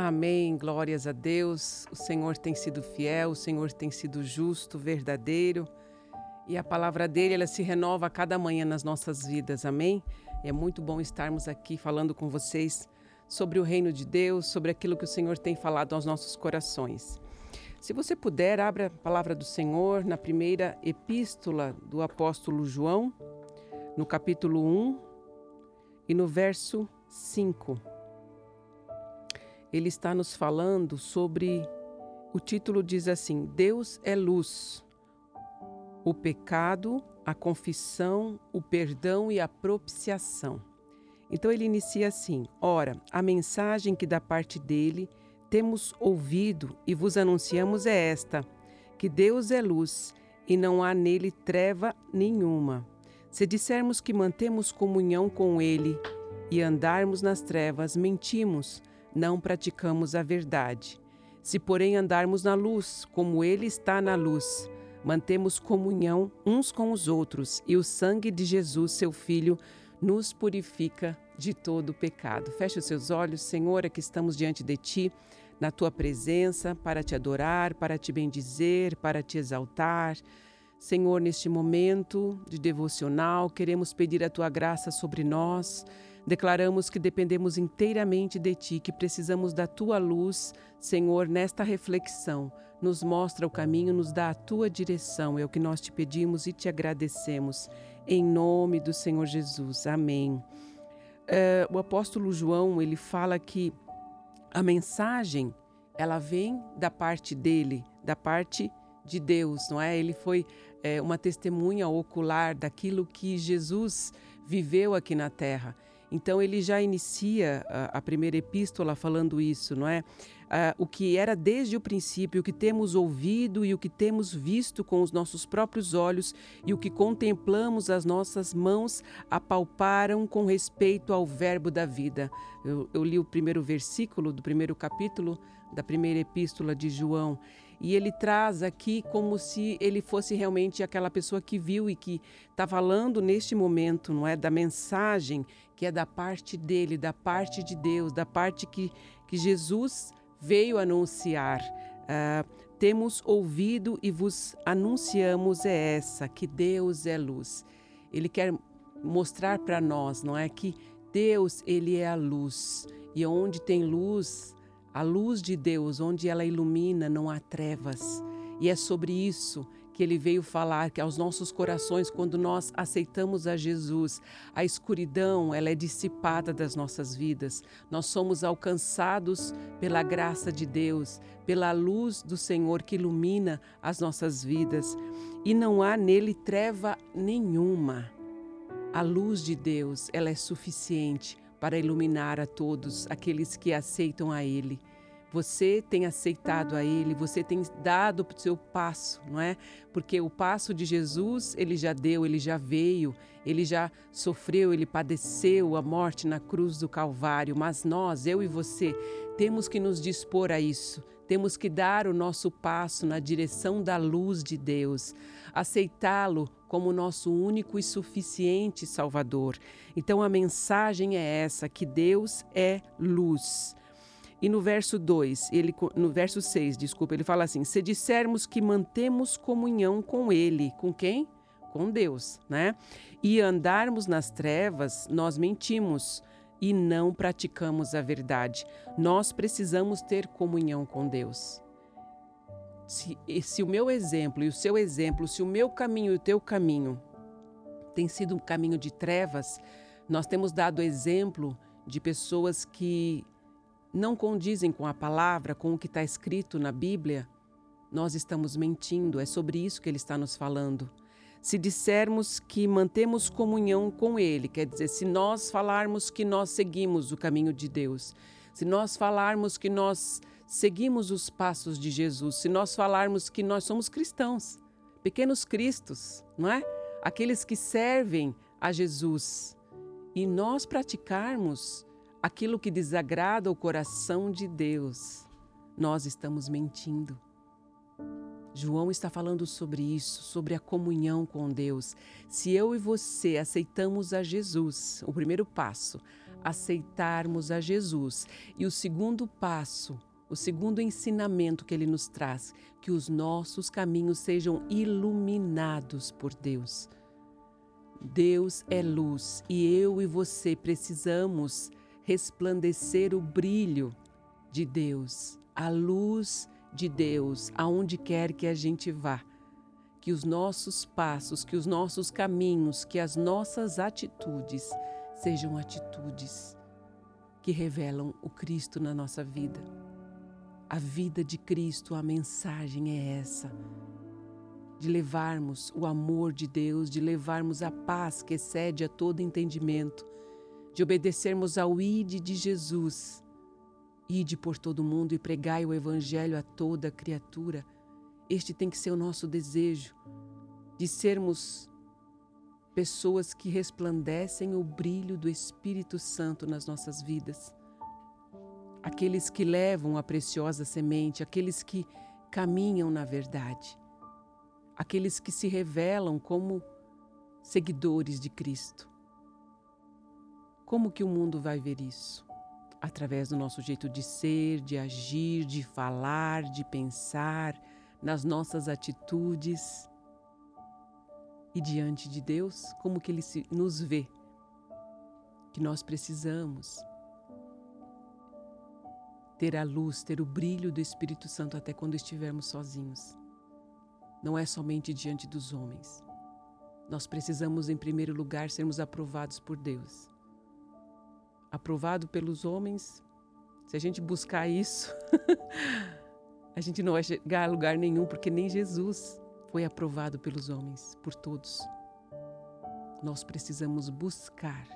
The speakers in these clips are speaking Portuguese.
Amém. Glórias a Deus. O Senhor tem sido fiel, o Senhor tem sido justo, verdadeiro. E a palavra dele, ela se renova a cada manhã nas nossas vidas. Amém. É muito bom estarmos aqui falando com vocês sobre o reino de Deus, sobre aquilo que o Senhor tem falado aos nossos corações. Se você puder, abra a palavra do Senhor na primeira epístola do apóstolo João, no capítulo 1 e no verso 5 ele está nos falando sobre. O título diz assim: Deus é luz. O pecado, a confissão, o perdão e a propiciação. Então ele inicia assim: Ora, a mensagem que da parte dele temos ouvido e vos anunciamos é esta: que Deus é luz e não há nele treva nenhuma. Se dissermos que mantemos comunhão com ele e andarmos nas trevas, mentimos não praticamos a verdade. Se, porém, andarmos na luz, como Ele está na luz, mantemos comunhão uns com os outros, e o sangue de Jesus, seu Filho, nos purifica de todo pecado. Feche os seus olhos, Senhor, é que estamos diante de Ti, na Tua presença, para Te adorar, para Te bendizer, para Te exaltar. Senhor, neste momento de devocional, queremos pedir a Tua graça sobre nós Declaramos que dependemos inteiramente de Ti, que precisamos da Tua luz, Senhor, nesta reflexão. Nos mostra o caminho, nos dá a Tua direção. É o que nós te pedimos e te agradecemos. Em nome do Senhor Jesus. Amém. Uh, o apóstolo João, ele fala que a mensagem, ela vem da parte dele, da parte de Deus, não é? Ele foi é, uma testemunha ocular daquilo que Jesus viveu aqui na terra. Então ele já inicia a, a primeira epístola falando isso, não é? Uh, o que era desde o princípio, o que temos ouvido e o que temos visto com os nossos próprios olhos e o que contemplamos as nossas mãos apalparam com respeito ao Verbo da vida. Eu, eu li o primeiro versículo do primeiro capítulo da primeira epístola de João e ele traz aqui como se ele fosse realmente aquela pessoa que viu e que está falando neste momento, não é? Da mensagem que é da parte dele, da parte de Deus, da parte que, que Jesus veio anunciar. Uh, temos ouvido e vos anunciamos é essa, que Deus é luz. Ele quer mostrar para nós, não é? Que Deus, ele é a luz. E onde tem luz, a luz de Deus, onde ela ilumina, não há trevas. E é sobre isso que ele veio falar que aos nossos corações, quando nós aceitamos a Jesus, a escuridão ela é dissipada das nossas vidas. Nós somos alcançados pela graça de Deus, pela luz do Senhor que ilumina as nossas vidas, e não há nele treva nenhuma. A luz de Deus, ela é suficiente para iluminar a todos aqueles que aceitam a Ele. Você tem aceitado a Ele, você tem dado o seu passo, não é? Porque o passo de Jesus, Ele já deu, Ele já veio, Ele já sofreu, Ele padeceu a morte na cruz do Calvário, mas nós, eu e você, temos que nos dispor a isso, temos que dar o nosso passo na direção da luz de Deus, aceitá-lo como nosso único e suficiente Salvador. Então a mensagem é essa: que Deus é luz. E no verso 2, ele no verso 6, desculpa, ele fala assim: "Se dissermos que mantemos comunhão com ele, com quem? Com Deus, né? E andarmos nas trevas, nós mentimos e não praticamos a verdade. Nós precisamos ter comunhão com Deus. Se, se o meu exemplo e o seu exemplo, se o meu caminho e o teu caminho tem sido um caminho de trevas, nós temos dado exemplo de pessoas que não condizem com a palavra, com o que está escrito na Bíblia, nós estamos mentindo. É sobre isso que ele está nos falando. Se dissermos que mantemos comunhão com Ele, quer dizer, se nós falarmos que nós seguimos o caminho de Deus, se nós falarmos que nós seguimos os passos de Jesus, se nós falarmos que nós somos cristãos, pequenos cristos, não é? Aqueles que servem a Jesus, e nós praticarmos aquilo que desagrada o coração de Deus, nós estamos mentindo. João está falando sobre isso, sobre a comunhão com Deus. Se eu e você aceitamos a Jesus, o primeiro passo, aceitarmos a Jesus. E o segundo passo, o segundo ensinamento que ele nos traz, que os nossos caminhos sejam iluminados por Deus. Deus é luz e eu e você precisamos resplandecer o brilho de Deus, a luz de Deus, aonde quer que a gente vá. Que os nossos passos, que os nossos caminhos, que as nossas atitudes sejam atitudes que revelam o Cristo na nossa vida. A vida de Cristo, a mensagem é essa. De levarmos o amor de Deus, de levarmos a paz que excede a todo entendimento, de obedecermos ao ide de Jesus. Ide por todo mundo e pregai o Evangelho a toda criatura. Este tem que ser o nosso desejo, de sermos pessoas que resplandecem o brilho do Espírito Santo nas nossas vidas. Aqueles que levam a preciosa semente, aqueles que caminham na verdade, aqueles que se revelam como seguidores de Cristo. Como que o mundo vai ver isso? Através do nosso jeito de ser, de agir, de falar, de pensar, nas nossas atitudes. E diante de Deus, como que Ele nos vê? Que nós precisamos ter a luz, ter o brilho do Espírito Santo até quando estivermos sozinhos. Não é somente diante dos homens. Nós precisamos, em primeiro lugar, sermos aprovados por Deus aprovado pelos homens, se a gente buscar isso, a gente não vai chegar a lugar nenhum, porque nem Jesus foi aprovado pelos homens, por todos. Nós precisamos buscar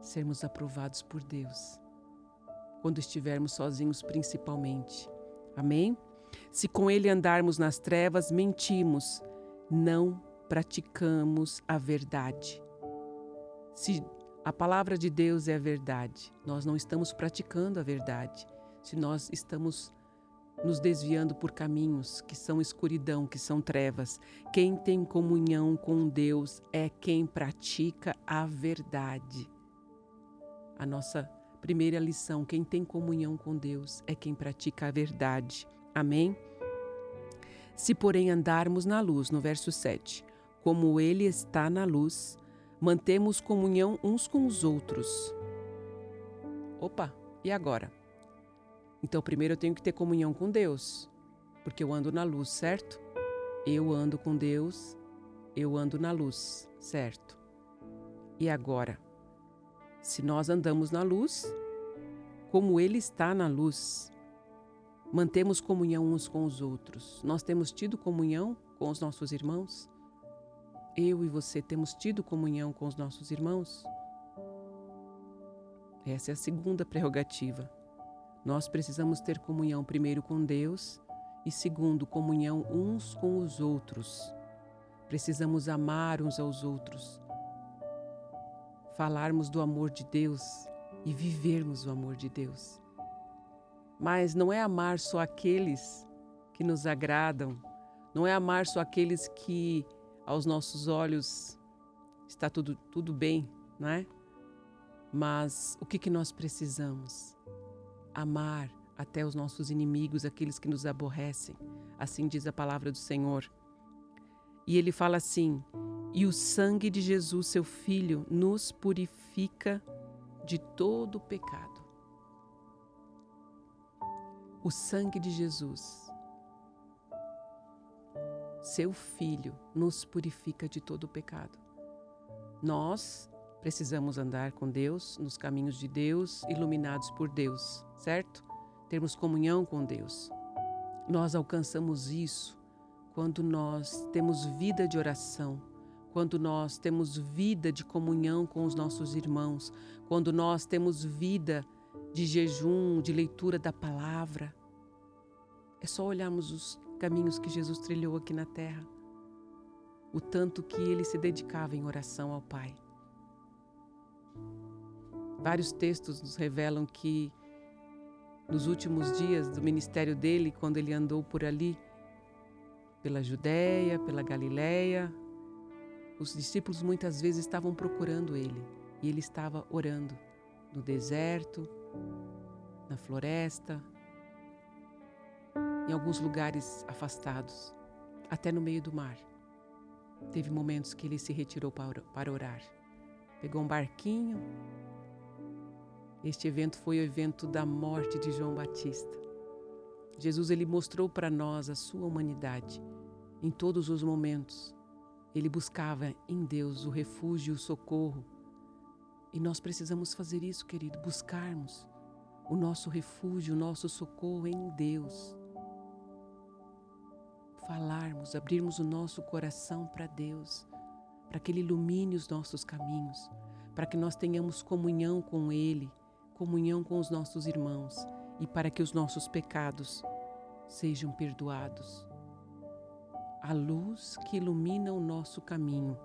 sermos aprovados por Deus, quando estivermos sozinhos, principalmente. Amém? Se com Ele andarmos nas trevas, mentimos, não praticamos a verdade. Se a palavra de Deus é a verdade. Nós não estamos praticando a verdade. Se nós estamos nos desviando por caminhos que são escuridão, que são trevas. Quem tem comunhão com Deus é quem pratica a verdade. A nossa primeira lição: quem tem comunhão com Deus é quem pratica a verdade. Amém? Se, porém, andarmos na luz, no verso 7, como Ele está na luz, mantemos comunhão uns com os outros. Opa, e agora? Então, primeiro eu tenho que ter comunhão com Deus, porque eu ando na luz, certo? Eu ando com Deus, eu ando na luz, certo? E agora? Se nós andamos na luz, como Ele está na luz, mantemos comunhão uns com os outros. Nós temos tido comunhão com os nossos irmãos? Eu e você temos tido comunhão com os nossos irmãos? Essa é a segunda prerrogativa. Nós precisamos ter comunhão primeiro com Deus e segundo, comunhão uns com os outros. Precisamos amar uns aos outros. Falarmos do amor de Deus e vivermos o amor de Deus. Mas não é amar só aqueles que nos agradam, não é amar só aqueles que aos nossos olhos está tudo, tudo bem, não é? Mas o que, que nós precisamos? Amar até os nossos inimigos, aqueles que nos aborrecem. Assim diz a palavra do Senhor. E ele fala assim: E o sangue de Jesus, seu Filho, nos purifica de todo pecado. O sangue de Jesus seu Filho, nos purifica de todo o pecado. Nós precisamos andar com Deus, nos caminhos de Deus, iluminados por Deus, certo? Termos comunhão com Deus. Nós alcançamos isso quando nós temos vida de oração, quando nós temos vida de comunhão com os nossos irmãos, quando nós temos vida de jejum, de leitura da palavra. É só olharmos os caminhos que Jesus trilhou aqui na terra, o tanto que ele se dedicava em oração ao Pai. Vários textos nos revelam que nos últimos dias do ministério dele, quando ele andou por ali, pela Judéia, pela Galiléia, os discípulos muitas vezes estavam procurando ele. e ele estava orando no deserto, na floresta, em alguns lugares afastados, até no meio do mar. Teve momentos que ele se retirou para orar. Pegou um barquinho. Este evento foi o evento da morte de João Batista. Jesus ele mostrou para nós a sua humanidade em todos os momentos. Ele buscava em Deus o refúgio o socorro. E nós precisamos fazer isso, querido, buscarmos o nosso refúgio, o nosso socorro em Deus. Falarmos, abrirmos o nosso coração para Deus, para que Ele ilumine os nossos caminhos, para que nós tenhamos comunhão com Ele, comunhão com os nossos irmãos e para que os nossos pecados sejam perdoados. A luz que ilumina o nosso caminho,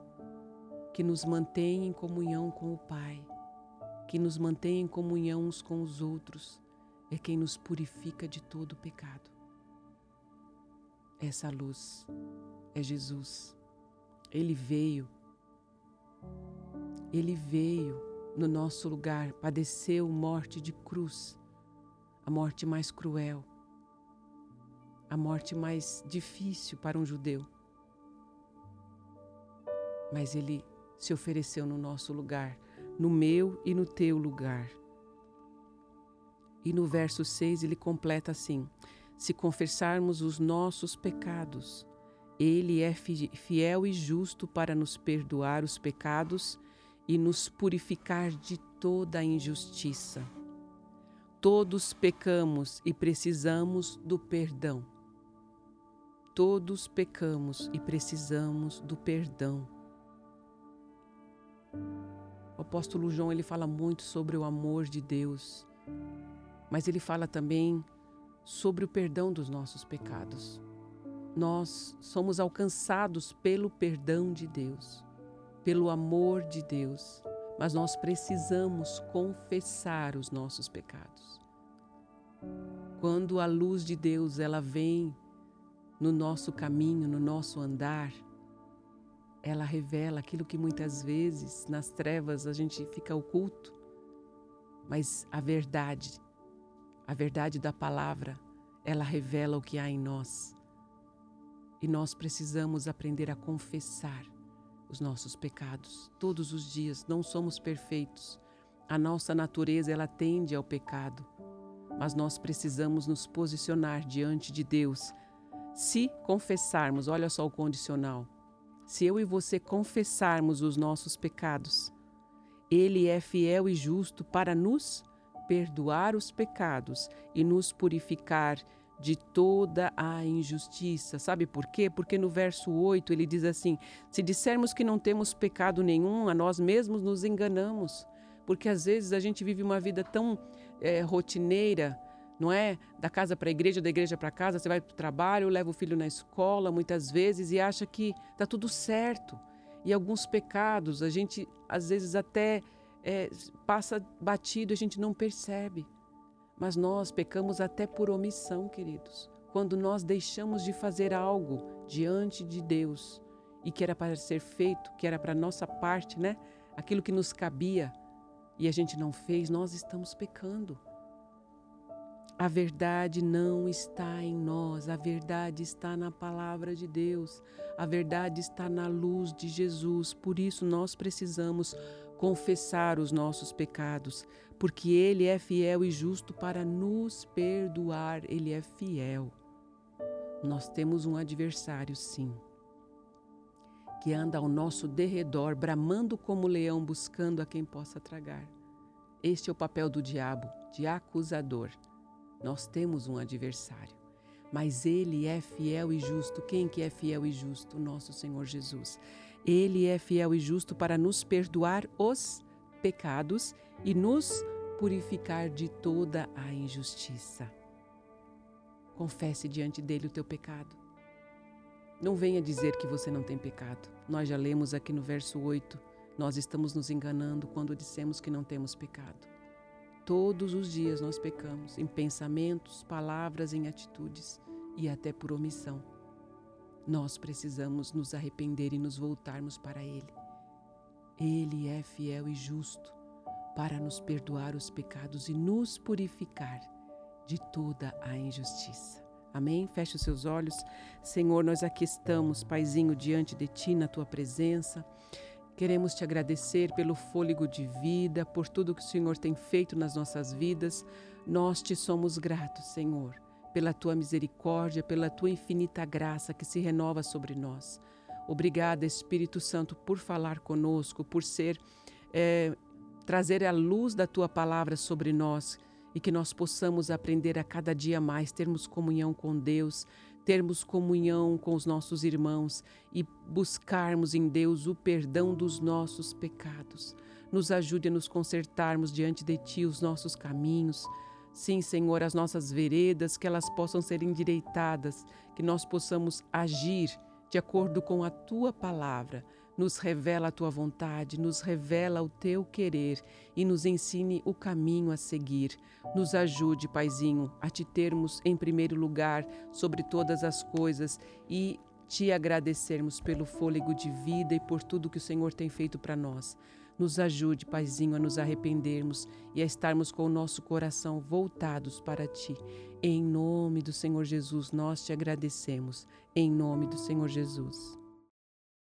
que nos mantém em comunhão com o Pai que nos mantém em comunhão uns com os outros, é quem nos purifica de todo pecado. Essa luz é Jesus. Ele veio, ele veio no nosso lugar, padeceu morte de cruz, a morte mais cruel, a morte mais difícil para um judeu. Mas ele se ofereceu no nosso lugar no meu e no teu lugar. E no verso 6 ele completa assim: Se confessarmos os nossos pecados, ele é fiel e justo para nos perdoar os pecados e nos purificar de toda a injustiça. Todos pecamos e precisamos do perdão. Todos pecamos e precisamos do perdão. O apóstolo João ele fala muito sobre o amor de Deus, mas ele fala também sobre o perdão dos nossos pecados. Nós somos alcançados pelo perdão de Deus, pelo amor de Deus, mas nós precisamos confessar os nossos pecados. Quando a luz de Deus ela vem no nosso caminho, no nosso andar, ela revela aquilo que muitas vezes nas trevas a gente fica oculto, mas a verdade, a verdade da palavra, ela revela o que há em nós. E nós precisamos aprender a confessar os nossos pecados todos os dias. Não somos perfeitos. A nossa natureza ela tende ao pecado, mas nós precisamos nos posicionar diante de Deus. Se confessarmos, olha só o condicional se eu e você confessarmos os nossos pecados, Ele é fiel e justo para nos perdoar os pecados e nos purificar de toda a injustiça. Sabe por quê? Porque no verso 8 ele diz assim: Se dissermos que não temos pecado nenhum, a nós mesmos nos enganamos. Porque às vezes a gente vive uma vida tão é, rotineira, não é? Da casa para a igreja, da igreja para casa, você vai para o trabalho, leva o filho na escola muitas vezes e acha que está tudo certo. E alguns pecados a gente às vezes até é, passa batido, a gente não percebe. Mas nós pecamos até por omissão, queridos. Quando nós deixamos de fazer algo diante de Deus e que era para ser feito, que era para nossa parte, né? Aquilo que nos cabia e a gente não fez, nós estamos pecando. A verdade não está em nós, a verdade está na palavra de Deus, a verdade está na luz de Jesus. Por isso nós precisamos confessar os nossos pecados, porque Ele é fiel e justo para nos perdoar, Ele é fiel. Nós temos um adversário, sim, que anda ao nosso derredor, bramando como leão, buscando a quem possa tragar. Este é o papel do diabo, de acusador. Nós temos um adversário, mas ele é fiel e justo. Quem que é fiel e justo? Nosso Senhor Jesus. Ele é fiel e justo para nos perdoar os pecados e nos purificar de toda a injustiça. Confesse diante dele o teu pecado. Não venha dizer que você não tem pecado. Nós já lemos aqui no verso 8. Nós estamos nos enganando quando dissemos que não temos pecado. Todos os dias nós pecamos, em pensamentos, palavras, em atitudes e até por omissão. Nós precisamos nos arrepender e nos voltarmos para Ele. Ele é fiel e justo para nos perdoar os pecados e nos purificar de toda a injustiça. Amém? Feche os seus olhos. Senhor, nós aqui estamos, Paizinho, diante de Ti, na Tua presença. Queremos te agradecer pelo fôlego de vida, por tudo que o Senhor tem feito nas nossas vidas. Nós te somos gratos, Senhor, pela tua misericórdia, pela tua infinita graça que se renova sobre nós. Obrigada, Espírito Santo, por falar conosco, por ser é, trazer a luz da tua palavra sobre nós e que nós possamos aprender a cada dia mais, termos comunhão com Deus, termos comunhão com os nossos irmãos e buscarmos em Deus o perdão dos nossos pecados. Nos ajude a nos consertarmos diante de Ti os nossos caminhos. Sim, Senhor, as nossas veredas, que elas possam ser endireitadas, que nós possamos agir de acordo com a tua palavra. Nos revela a tua vontade, nos revela o teu querer e nos ensine o caminho a seguir. Nos ajude, Paizinho, a te termos em primeiro lugar sobre todas as coisas e te agradecermos pelo fôlego de vida e por tudo que o Senhor tem feito para nós. Nos ajude, Paizinho, a nos arrependermos e a estarmos com o nosso coração voltados para Ti. Em nome do Senhor Jesus, nós te agradecemos. Em nome do Senhor Jesus.